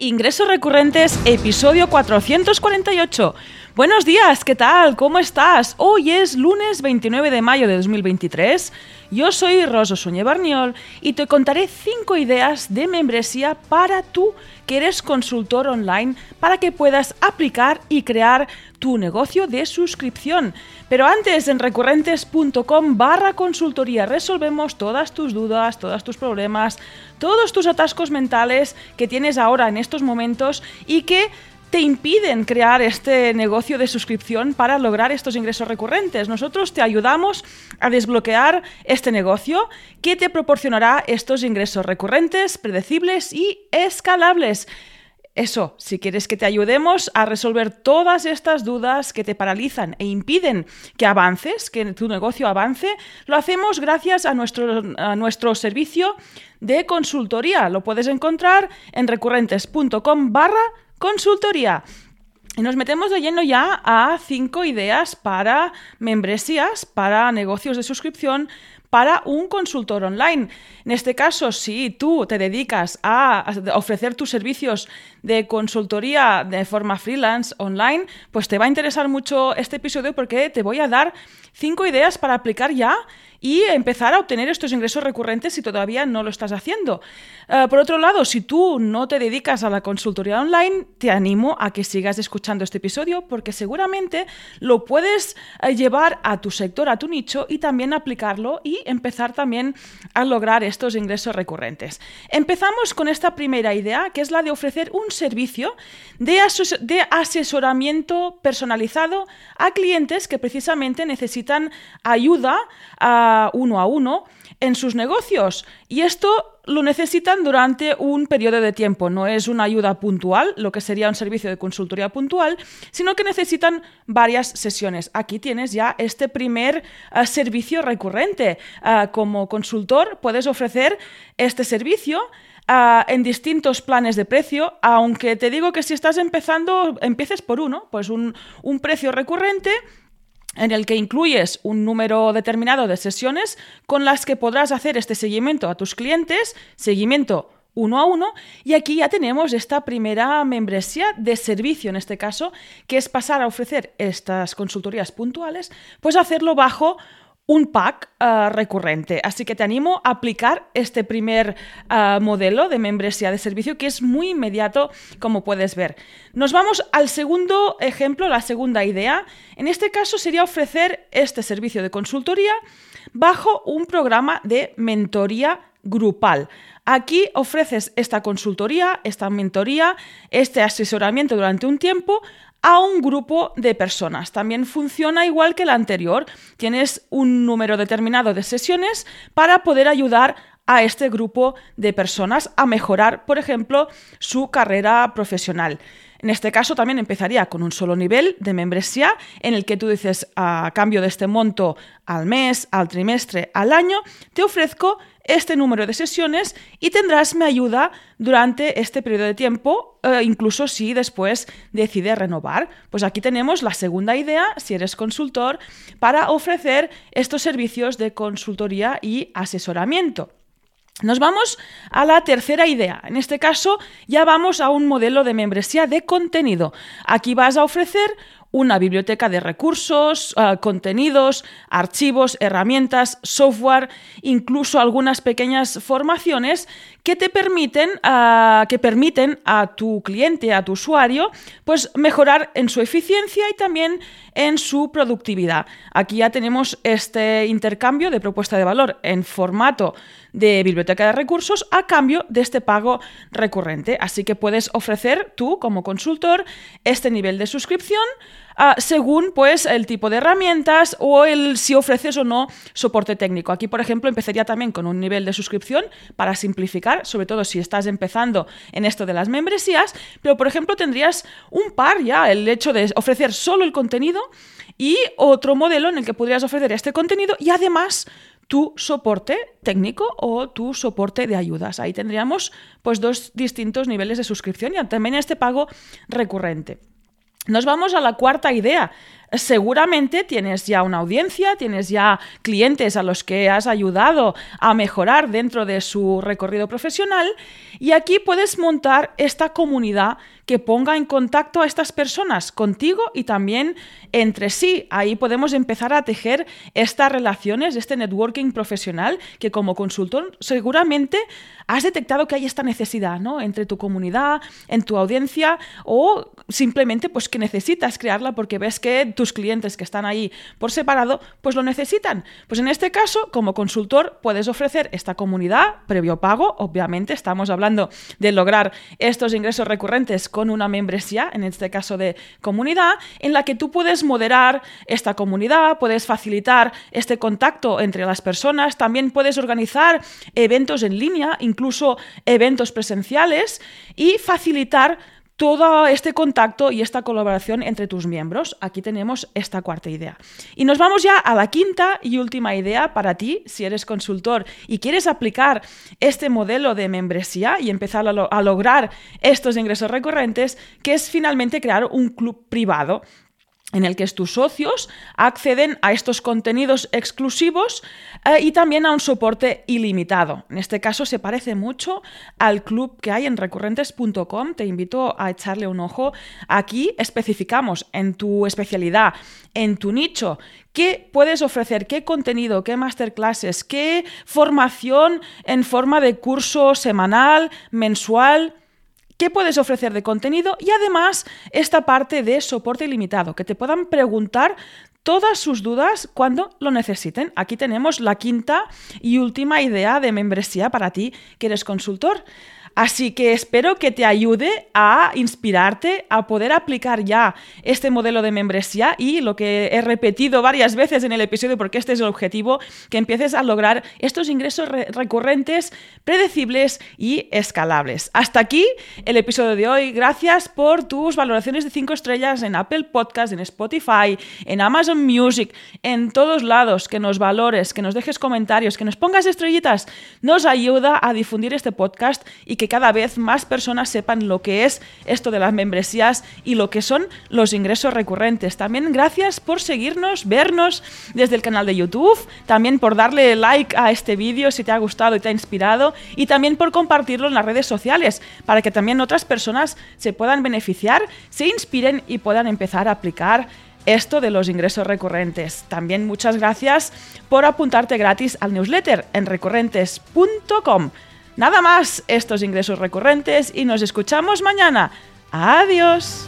Ingresos recurrentes, episodio 448. Buenos días, ¿qué tal? ¿Cómo estás? Hoy es lunes 29 de mayo de 2023. Yo soy Rosa Suñé Barniol y te contaré 5 ideas de membresía para tú que eres consultor online para que puedas aplicar y crear tu negocio de suscripción. Pero antes en recurrentes.com barra consultoría resolvemos todas tus dudas, todos tus problemas, todos tus atascos mentales que tienes ahora en estos momentos y que te impiden crear este negocio de suscripción para lograr estos ingresos recurrentes. Nosotros te ayudamos a desbloquear este negocio que te proporcionará estos ingresos recurrentes, predecibles y escalables. Eso, si quieres que te ayudemos a resolver todas estas dudas que te paralizan e impiden que avances, que tu negocio avance, lo hacemos gracias a nuestro, a nuestro servicio de consultoría. Lo puedes encontrar en recurrentes.com barra consultoría. Y nos metemos de lleno ya a cinco ideas para membresías, para negocios de suscripción, para un consultor online. En este caso, si tú te dedicas a ofrecer tus servicios de consultoría de forma freelance online, pues te va a interesar mucho este episodio porque te voy a dar cinco ideas para aplicar ya y empezar a obtener estos ingresos recurrentes si todavía no lo estás haciendo. Eh, por otro lado, si tú no te dedicas a la consultoría online, te animo a que sigas escuchando este episodio porque seguramente lo puedes eh, llevar a tu sector, a tu nicho y también aplicarlo y empezar también a lograr estos ingresos recurrentes. Empezamos con esta primera idea, que es la de ofrecer un servicio de, asesoramiento personalizado a clientes que precisamente necesitan ayuda a uno a uno en sus negocios. Y esto lo necesitan durante un periodo de tiempo. No es una ayuda puntual, lo que sería un servicio de consultoría puntual, sino que necesitan varias sesiones. Aquí tienes ya este primer eh, servicio recurrente. Eh, como consultor puedes ofrecer este servicio. Eh, en distintos planes de precio, aunque te digo que si estás empezando, empieces por uno, pues un, un precio recurrente en el que incluyes un número determinado de sesiones con las que podrás hacer este seguimiento a tus clientes, seguimiento uno a uno, y aquí ya tenemos esta primera membresía de servicio, en este caso, que es pasar a ofrecer estas consultorías puntuales, pues hacerlo bajo un pack eh, recurrente. Así que te animo a aplicar este primer eh, modelo de membresía de servicio que es muy inmediato, como puedes ver. Nos vamos al segundo ejemplo, la segunda idea. En este caso sería ofrecer este servicio de consultoría bajo un programa de mentoría grupal. Aquí ofreces esta consultoría, esta mentoría, este asesoramiento durante un tiempo a un grupo de personas. También funciona igual que la anterior. Tienes un número determinado de sesiones para poder ayudar a este grupo de personas a mejorar, por ejemplo, su carrera profesional. En este caso también empezaría con un solo nivel de membresía en el que tú dices a cambio de este monto al mes, al trimestre, al año, te ofrezco este número de sesiones y tendrás mi ayuda durante este periodo de tiempo, eh, incluso si después decides renovar. Pues aquí tenemos la segunda idea, si eres consultor, para ofrecer estos servicios de consultoría y asesoramiento. Nos vamos a la tercera idea. En este caso ya vamos a un modelo de membresía de contenido. Aquí vas a ofrecer una biblioteca de recursos, eh, contenidos, archivos, herramientas, software, incluso algunas pequeñas formaciones que te permiten, eh, que permiten a tu cliente, a tu usuario, pues mejorar en su eficiencia y también en su productividad. Aquí ya tenemos este intercambio de propuesta de valor en formato de biblioteca de recursos a cambio de este pago recurrente. Así que puedes ofrecer tú como consultor este nivel de suscripción ah, según pues el tipo de herramientas o el si ofreces o no soporte técnico. Aquí, por ejemplo, empezaría también con un nivel de suscripción para simplificar, sobre todo si estás empezando en esto de las membresías, pero por ejemplo tendrías un par ya, el hecho de ofrecer solo el contenido y otro modelo en el que podrías ofrecer este contenido y además tu soporte técnico o tu soporte de ayudas. Ahí tendríamos pues dos distintos niveles de suscripción y también este pago recurrente. Nos vamos a la cuarta idea. Seguramente tienes ya una audiencia, tienes ya clientes a los que has ayudado a mejorar dentro de su recorrido profesional y aquí puedes montar esta comunidad que ponga en contacto a estas personas contigo y también entre sí. Ahí podemos empezar a tejer estas relaciones, este networking profesional que como consultor seguramente has detectado que hay esta necesidad, ¿no? Entre tu comunidad, en tu audiencia o simplemente pues que necesitas crearla porque ves que tus clientes que están ahí por separado pues lo necesitan. Pues en este caso, como consultor puedes ofrecer esta comunidad previo pago, obviamente estamos hablando de lograr estos ingresos recurrentes con una membresía, en este caso de comunidad, en la que tú puedes moderar esta comunidad, puedes facilitar este contacto entre las personas, también puedes organizar eventos en línea, incluso eventos presenciales y facilitar todo este contacto y esta colaboración entre tus miembros. Aquí tenemos esta cuarta idea. Y nos vamos ya a la quinta y última idea para ti, si eres consultor y quieres aplicar este modelo de membresía y empezar a, a lograr estos ingresos recurrentes, que es finalmente crear un club privado en el que tus socios acceden a estos contenidos exclusivos eh, y también a un soporte ilimitado. En este caso se parece mucho al club que hay en recurrentes.com. Te invito a echarle un ojo. Aquí especificamos en tu especialidad, en tu nicho, qué puedes ofrecer, qué contenido, qué masterclasses, qué formación en forma de curso semanal, mensual qué puedes ofrecer de contenido y además esta parte de soporte ilimitado, que te puedan preguntar todas sus dudas cuando lo necesiten. Aquí tenemos la quinta y última idea de membresía para ti que eres consultor. Así que espero que te ayude a inspirarte, a poder aplicar ya este modelo de membresía y lo que he repetido varias veces en el episodio, porque este es el objetivo, que empieces a lograr estos ingresos recurrentes, predecibles y escalables. Hasta aquí el episodio de hoy. Gracias por tus valoraciones de 5 estrellas en Apple Podcast, en Spotify, en Amazon Music, en todos lados, que nos valores, que nos dejes comentarios, que nos pongas estrellitas. Nos ayuda a difundir este podcast y cada vez más personas sepan lo que es esto de las membresías y lo que son los ingresos recurrentes. También gracias por seguirnos, vernos desde el canal de YouTube, también por darle like a este vídeo si te ha gustado y te ha inspirado y también por compartirlo en las redes sociales para que también otras personas se puedan beneficiar, se inspiren y puedan empezar a aplicar esto de los ingresos recurrentes. También muchas gracias por apuntarte gratis al newsletter en recurrentes.com. Nada más estos ingresos recurrentes y nos escuchamos mañana. Adiós.